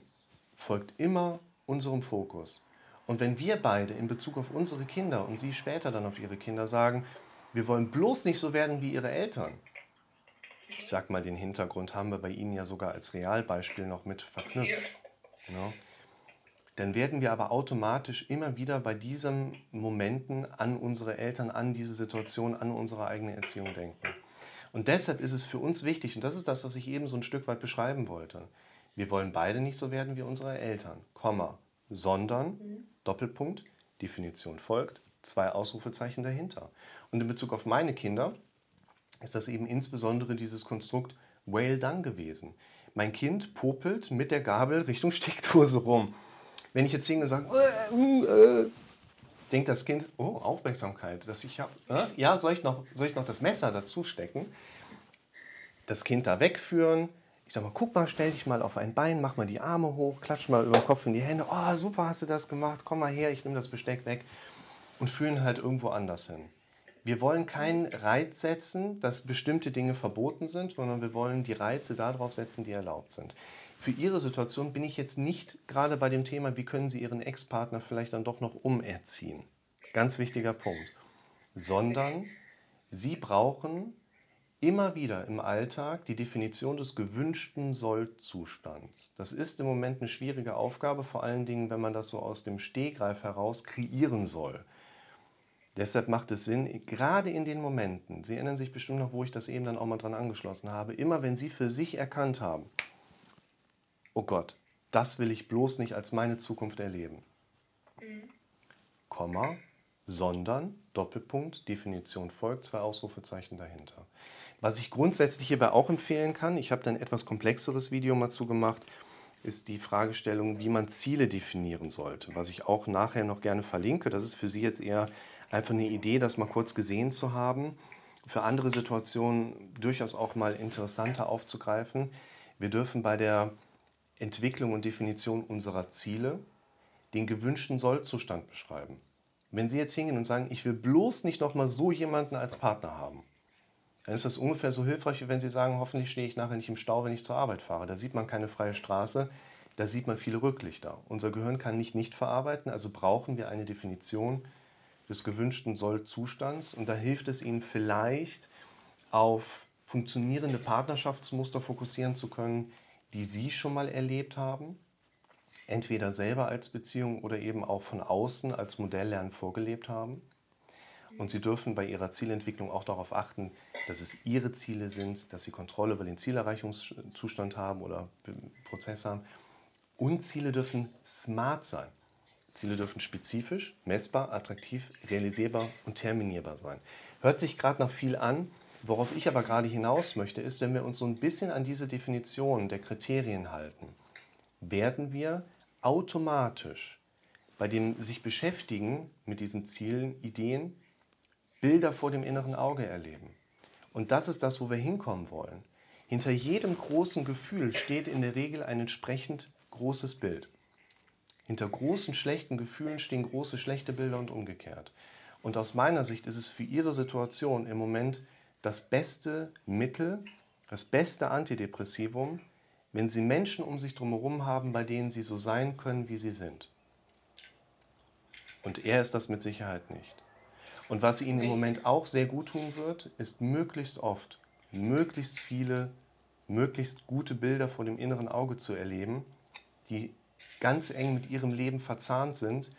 folgt immer unserem Fokus. Und wenn wir beide in Bezug auf unsere Kinder und Sie später dann auf Ihre Kinder sagen, wir wollen bloß nicht so werden wie Ihre Eltern, ich sag mal, den Hintergrund haben wir bei Ihnen ja sogar als Realbeispiel noch mit verknüpft. Ja. dann werden wir aber automatisch immer wieder bei diesen Momenten an unsere Eltern, an diese Situation, an unsere eigene Erziehung denken. Und deshalb ist es für uns wichtig, und das ist das, was ich eben so ein Stück weit beschreiben wollte. Wir wollen beide nicht so werden wie unsere Eltern, Komma, sondern, mhm. Doppelpunkt, Definition folgt, zwei Ausrufezeichen dahinter. Und in Bezug auf meine Kinder ist das eben insbesondere dieses Konstrukt well done gewesen. Mein Kind popelt mit der Gabel Richtung Steckdose rum. Wenn ich jetzt singe und sage, äh, äh, denkt das Kind, oh, Aufmerksamkeit, dass ich habe, äh, ja, soll ich, noch, soll ich noch das Messer dazu stecken? Das Kind da wegführen. Ich sage mal, guck mal, stell dich mal auf ein Bein, mach mal die Arme hoch, klatsch mal über den Kopf in die Hände. Oh, super, hast du das gemacht. Komm mal her, ich nehme das Besteck weg. Und führen halt irgendwo anders hin. Wir wollen keinen Reiz setzen, dass bestimmte Dinge verboten sind, sondern wir wollen die Reize darauf setzen, die erlaubt sind. Für Ihre Situation bin ich jetzt nicht gerade bei dem Thema, wie können Sie Ihren Ex-Partner vielleicht dann doch noch umerziehen. Ganz wichtiger Punkt. Sondern Sie brauchen immer wieder im Alltag die Definition des gewünschten Sollzustands. Das ist im Moment eine schwierige Aufgabe, vor allen Dingen, wenn man das so aus dem Stehgreif heraus kreieren soll. Deshalb macht es Sinn, gerade in den Momenten, Sie erinnern sich bestimmt noch, wo ich das eben dann auch mal dran angeschlossen habe, immer wenn Sie für sich erkannt haben, oh Gott, das will ich bloß nicht als meine Zukunft erleben. Mhm. Komma, sondern, Doppelpunkt, Definition folgt, zwei Ausrufezeichen dahinter. Was ich grundsätzlich hierbei auch empfehlen kann, ich habe dann ein etwas komplexeres Video mal zugemacht, ist die Fragestellung, wie man Ziele definieren sollte, was ich auch nachher noch gerne verlinke. Das ist für Sie jetzt eher einfach eine Idee, das mal kurz gesehen zu haben. Für andere Situationen durchaus auch mal interessanter aufzugreifen. Wir dürfen bei der Entwicklung und Definition unserer Ziele den gewünschten Sollzustand beschreiben. Wenn Sie jetzt hingehen und sagen, ich will bloß nicht nochmal so jemanden als Partner haben, dann ist das ungefähr so hilfreich, wie wenn Sie sagen, hoffentlich stehe ich nachher nicht im Stau, wenn ich zur Arbeit fahre. Da sieht man keine freie Straße, da sieht man viele Rücklichter. Unser Gehirn kann nicht nicht verarbeiten, also brauchen wir eine Definition des gewünschten Sollzustands. Und da hilft es Ihnen vielleicht, auf funktionierende Partnerschaftsmuster fokussieren zu können, die Sie schon mal erlebt haben, entweder selber als Beziehung oder eben auch von außen als Modelllernen vorgelebt haben. Und Sie dürfen bei Ihrer Zielentwicklung auch darauf achten, dass es Ihre Ziele sind, dass Sie Kontrolle über den Zielerreichungszustand haben oder Prozess haben. Und Ziele dürfen smart sein. Ziele dürfen spezifisch, messbar, attraktiv, realisierbar und terminierbar sein. Hört sich gerade noch viel an. Worauf ich aber gerade hinaus möchte, ist, wenn wir uns so ein bisschen an diese Definition der Kriterien halten, werden wir automatisch bei dem sich beschäftigen mit diesen Zielen, Ideen, Bilder vor dem inneren Auge erleben. Und das ist das, wo wir hinkommen wollen. Hinter jedem großen Gefühl steht in der Regel ein entsprechend großes Bild. Hinter großen schlechten Gefühlen stehen große schlechte Bilder und umgekehrt. Und aus meiner Sicht ist es für Ihre Situation im Moment das beste Mittel, das beste Antidepressivum, wenn Sie Menschen um sich herum haben, bei denen Sie so sein können, wie sie sind. Und er ist das mit Sicherheit nicht. Und was Ihnen im Moment auch sehr gut tun wird, ist möglichst oft, möglichst viele, möglichst gute Bilder vor dem inneren Auge zu erleben, die ganz eng mit ihrem Leben verzahnt sind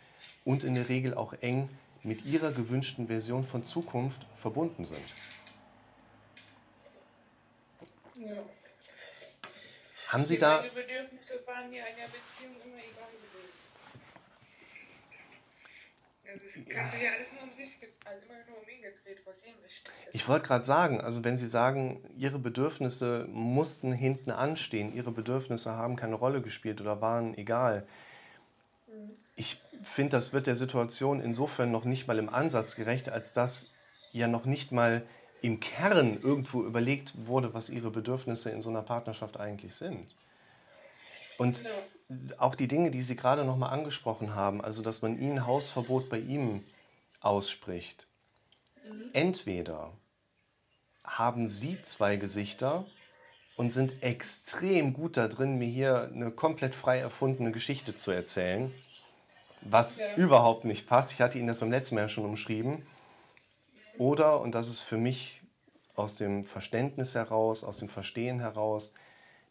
und in der Regel auch eng mit ihrer gewünschten Version von Zukunft verbunden sind. Ja. Haben Sie da. Meine Bedürfnisse waren ja in der Beziehung immer egal ich wollte gerade sagen, also wenn Sie sagen, Ihre Bedürfnisse mussten hinten anstehen, Ihre Bedürfnisse haben keine Rolle gespielt oder waren egal. Mhm. Ich finde, das wird der Situation insofern noch nicht mal im Ansatz gerecht, als dass ja noch nicht mal im Kern irgendwo überlegt wurde, was Ihre Bedürfnisse in so einer Partnerschaft eigentlich sind. Und auch die Dinge, die Sie gerade noch mal angesprochen haben, also dass man Ihnen Hausverbot bei ihm ausspricht. Entweder haben Sie zwei Gesichter und sind extrem gut da drin, mir hier eine komplett frei erfundene Geschichte zu erzählen, was ja. überhaupt nicht passt. Ich hatte Ihnen das beim letzten Mal schon umschrieben. Oder, und das ist für mich aus dem Verständnis heraus, aus dem Verstehen heraus,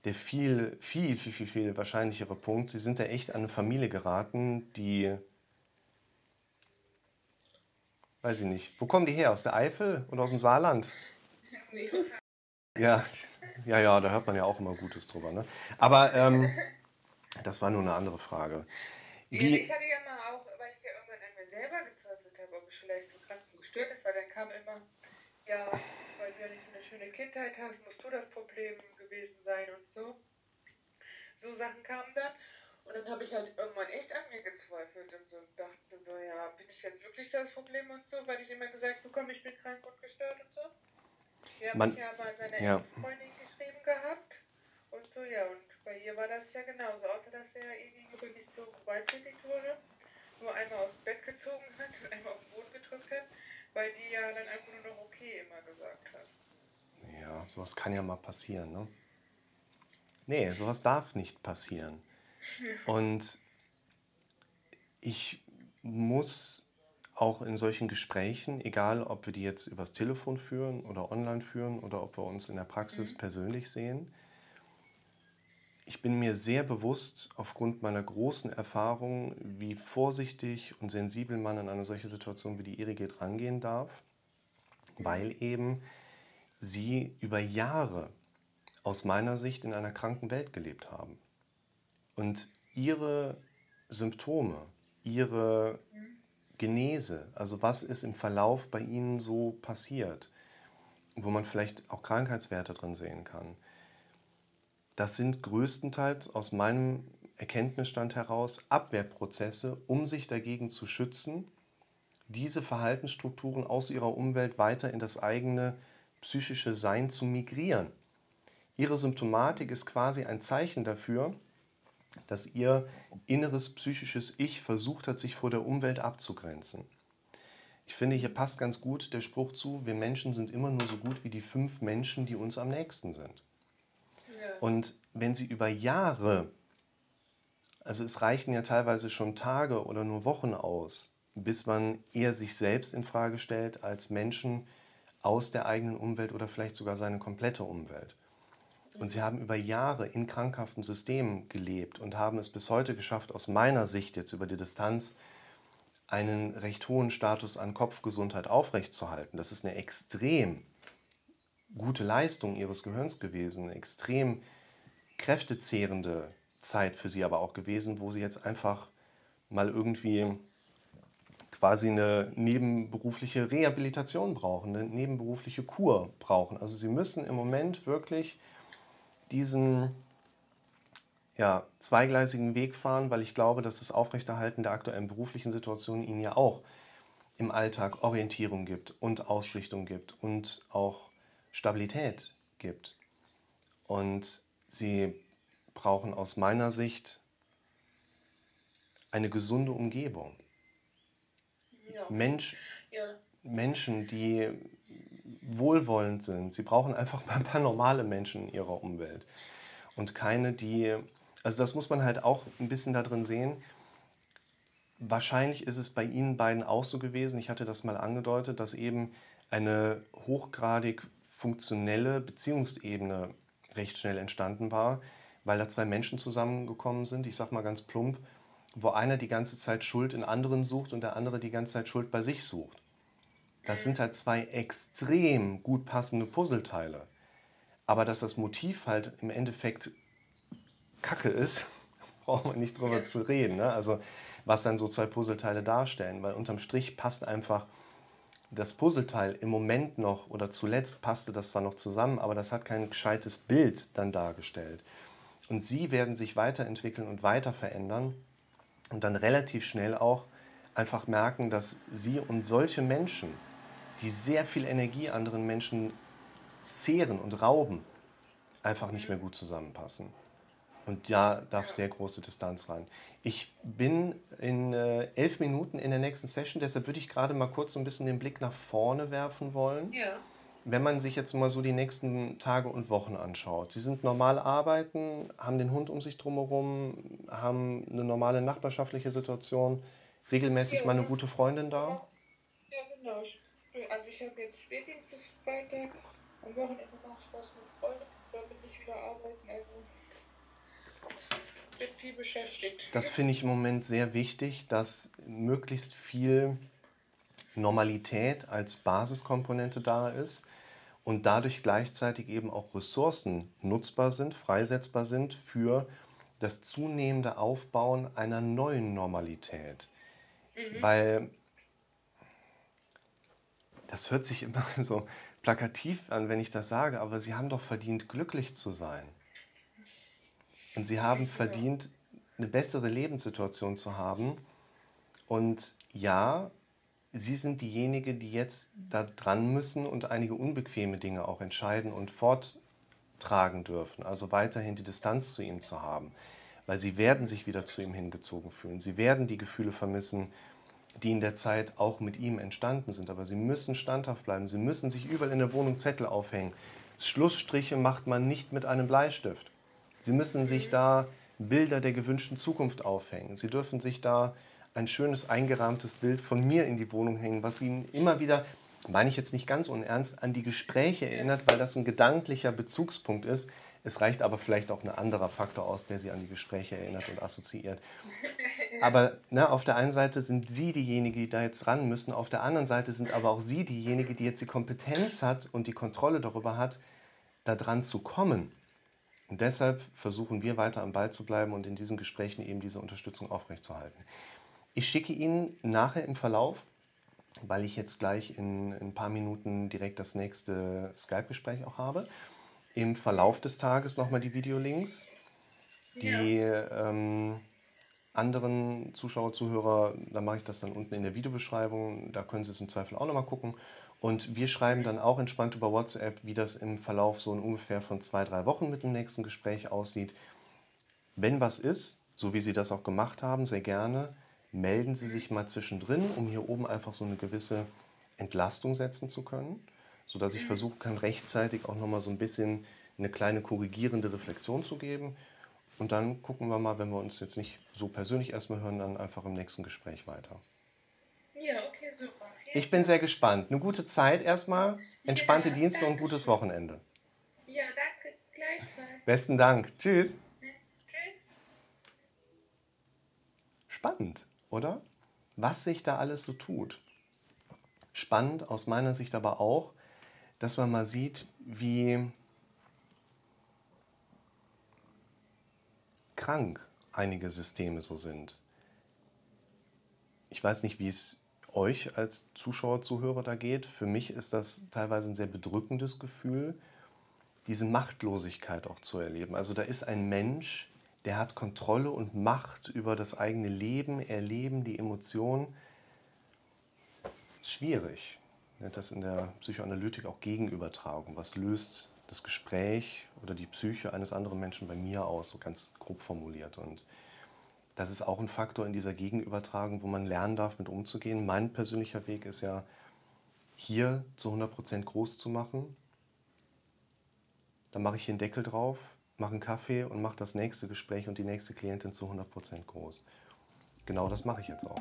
der viel, viel, viel, viel, viel wahrscheinlichere Punkt. Sie sind da echt an eine Familie geraten, die, weiß ich nicht, wo kommen die her? Aus der Eifel oder aus dem Saarland? Ja, ja, ja, da hört man ja auch immer Gutes drüber. Ne? Aber ähm, das war nur eine andere Frage. Wie, ich hatte ja mal auch, weil ich ja irgendwann an mir selber gezweifelt habe, ob ich vielleicht so krank und gestört ist, weil dann kam immer, ja, weil du ja nicht so eine schöne Kindheit hast, musst du das Problem gewesen sein und so. So Sachen kamen dann. Und dann habe ich halt irgendwann echt an mir gezweifelt und so und dachte, naja, bin ich jetzt wirklich das Problem und so, weil ich immer gesagt bekomme, ich bin krank und gestört und so. Wir haben Man, ja mal seine ja. Ex-Freundin geschrieben gehabt. Und so, ja, und bei ihr war das ja genauso, außer dass er ihr gegenüber nicht so gewalttätig wurde, nur einmal aufs Bett gezogen hat und einmal auf den Boden gedrückt hat, weil die ja dann einfach nur noch okay immer gesagt hat. Ja, sowas kann ja mal passieren, ne? Nee, sowas darf nicht passieren. Und ich muss auch in solchen Gesprächen, egal ob wir die jetzt übers Telefon führen oder online führen oder ob wir uns in der Praxis mhm. persönlich sehen, ich bin mir sehr bewusst aufgrund meiner großen Erfahrung, wie vorsichtig und sensibel man an eine solche Situation wie die ihrige rangehen darf, weil eben sie über Jahre aus meiner Sicht in einer kranken Welt gelebt haben. Und ihre Symptome, ihre. Genese, also was ist im Verlauf bei ihnen so passiert, wo man vielleicht auch Krankheitswerte drin sehen kann. Das sind größtenteils aus meinem Erkenntnisstand heraus Abwehrprozesse, um sich dagegen zu schützen, diese Verhaltensstrukturen aus ihrer Umwelt weiter in das eigene psychische Sein zu migrieren. Ihre Symptomatik ist quasi ein Zeichen dafür, dass ihr inneres psychisches Ich versucht hat, sich vor der Umwelt abzugrenzen. Ich finde, hier passt ganz gut der Spruch zu, wir Menschen sind immer nur so gut wie die fünf Menschen, die uns am nächsten sind. Ja. Und wenn sie über Jahre, also es reichen ja teilweise schon Tage oder nur Wochen aus, bis man eher sich selbst in Frage stellt als Menschen aus der eigenen Umwelt oder vielleicht sogar seine komplette Umwelt. Und sie haben über Jahre in krankhaften Systemen gelebt und haben es bis heute geschafft, aus meiner Sicht jetzt über die Distanz, einen recht hohen Status an Kopfgesundheit aufrechtzuerhalten. Das ist eine extrem gute Leistung ihres Gehirns gewesen, eine extrem kräftezehrende Zeit für sie aber auch gewesen, wo sie jetzt einfach mal irgendwie quasi eine nebenberufliche Rehabilitation brauchen, eine nebenberufliche Kur brauchen. Also sie müssen im Moment wirklich diesen ja, zweigleisigen Weg fahren, weil ich glaube, dass das Aufrechterhalten der aktuellen beruflichen Situation ihnen ja auch im Alltag Orientierung gibt und Ausrichtung gibt und auch Stabilität gibt. Und sie brauchen aus meiner Sicht eine gesunde Umgebung. Ja. Mensch, ja. Menschen, die wohlwollend sind. Sie brauchen einfach ein paar normale Menschen in ihrer Umwelt und keine, die, also das muss man halt auch ein bisschen da drin sehen. Wahrscheinlich ist es bei Ihnen beiden auch so gewesen, ich hatte das mal angedeutet, dass eben eine hochgradig funktionelle Beziehungsebene recht schnell entstanden war, weil da zwei Menschen zusammengekommen sind, ich sag mal ganz plump, wo einer die ganze Zeit Schuld in anderen sucht und der andere die ganze Zeit Schuld bei sich sucht. Das sind halt zwei extrem gut passende Puzzleteile. Aber dass das Motiv halt im Endeffekt Kacke ist, (laughs) brauchen wir nicht drüber zu reden. Ne? Also was dann so zwei Puzzleteile darstellen, weil unterm Strich passt einfach das Puzzleteil im Moment noch oder zuletzt passte das zwar noch zusammen, aber das hat kein gescheites Bild dann dargestellt. Und sie werden sich weiterentwickeln und weiter verändern und dann relativ schnell auch einfach merken, dass sie und solche Menschen, die sehr viel Energie anderen Menschen zehren und rauben, einfach nicht mehr gut zusammenpassen. Und da darf sehr große Distanz rein. Ich bin in äh, elf Minuten in der nächsten Session, deshalb würde ich gerade mal kurz so ein bisschen den Blick nach vorne werfen wollen. Ja. Wenn man sich jetzt mal so die nächsten Tage und Wochen anschaut. Sie sind normal arbeiten, haben den Hund um sich drumherum, haben eine normale nachbarschaftliche Situation, regelmäßig ja. mal eine gute Freundin da. Ja, genau. Also ich habe jetzt Spätdienst bis Freitag. Am Wochenende mache ich was mit Freunden. da bin ich wieder arbeiten, also bin viel beschäftigt. Das finde ich im Moment sehr wichtig, dass möglichst viel Normalität als Basiskomponente da ist und dadurch gleichzeitig eben auch Ressourcen nutzbar sind, freisetzbar sind für das zunehmende Aufbauen einer neuen Normalität. Mhm. Weil das hört sich immer (laughs) so plakativ an, wenn ich das sage, aber sie haben doch verdient, glücklich zu sein. Und sie haben verdient, eine bessere Lebenssituation zu haben. Und ja, Sie sind diejenige, die jetzt da dran müssen und einige unbequeme Dinge auch entscheiden und forttragen dürfen. Also weiterhin die Distanz zu ihm zu haben. Weil sie werden sich wieder zu ihm hingezogen fühlen. Sie werden die Gefühle vermissen, die in der Zeit auch mit ihm entstanden sind. Aber sie müssen standhaft bleiben. Sie müssen sich überall in der Wohnung Zettel aufhängen. Schlussstriche macht man nicht mit einem Bleistift. Sie müssen sich da Bilder der gewünschten Zukunft aufhängen. Sie dürfen sich da ein schönes eingerahmtes Bild von mir in die Wohnung hängen, was ihn immer wieder, meine ich jetzt nicht ganz unernst, an die Gespräche erinnert, weil das ein gedanklicher Bezugspunkt ist. Es reicht aber vielleicht auch ein anderer Faktor aus, der sie an die Gespräche erinnert und assoziiert. Aber ne, auf der einen Seite sind Sie diejenige, die da jetzt ran müssen, auf der anderen Seite sind aber auch Sie diejenige, die jetzt die Kompetenz hat und die Kontrolle darüber hat, da dran zu kommen. Und deshalb versuchen wir weiter am Ball zu bleiben und in diesen Gesprächen eben diese Unterstützung aufrechtzuerhalten. Ich schicke Ihnen nachher im Verlauf, weil ich jetzt gleich in, in ein paar Minuten direkt das nächste Skype-Gespräch auch habe, im Verlauf des Tages nochmal die Videolinks. Die ja. ähm, anderen Zuschauer, Zuhörer, da mache ich das dann unten in der Videobeschreibung. Da können Sie es im Zweifel auch nochmal gucken. Und wir schreiben dann auch entspannt über WhatsApp, wie das im Verlauf so in ungefähr von zwei, drei Wochen mit dem nächsten Gespräch aussieht. Wenn was ist, so wie Sie das auch gemacht haben, sehr gerne, melden Sie sich mal zwischendrin, um hier oben einfach so eine gewisse Entlastung setzen zu können, sodass ich versuchen kann, rechtzeitig auch nochmal so ein bisschen eine kleine korrigierende Reflexion zu geben. Und dann gucken wir mal, wenn wir uns jetzt nicht so persönlich erstmal hören, dann einfach im nächsten Gespräch weiter. Ja, okay, super. Vielen ich bin sehr gespannt. Eine gute Zeit erstmal, entspannte ja, Dienste und gutes Wochenende. Ja, danke, gleichfalls. Besten Dank. Tschüss. Tschüss. Spannend oder? Was sich da alles so tut. Spannend aus meiner Sicht aber auch, dass man mal sieht, wie krank einige Systeme so sind. Ich weiß nicht, wie es euch als Zuschauer, Zuhörer da geht. Für mich ist das teilweise ein sehr bedrückendes Gefühl, diese Machtlosigkeit auch zu erleben. Also da ist ein Mensch, der hat Kontrolle und Macht über das eigene Leben, Erleben, die Emotionen. Schwierig. Das in der Psychoanalytik auch Gegenübertragung. Was löst das Gespräch oder die Psyche eines anderen Menschen bei mir aus, so ganz grob formuliert. Und das ist auch ein Faktor in dieser Gegenübertragung, wo man lernen darf, mit umzugehen. Mein persönlicher Weg ist ja, hier zu 100% groß zu machen. Dann mache ich hier einen Deckel drauf, mache einen Kaffee und mache das nächste Gespräch und die nächste Klientin zu 100% groß. Genau das mache ich jetzt auch.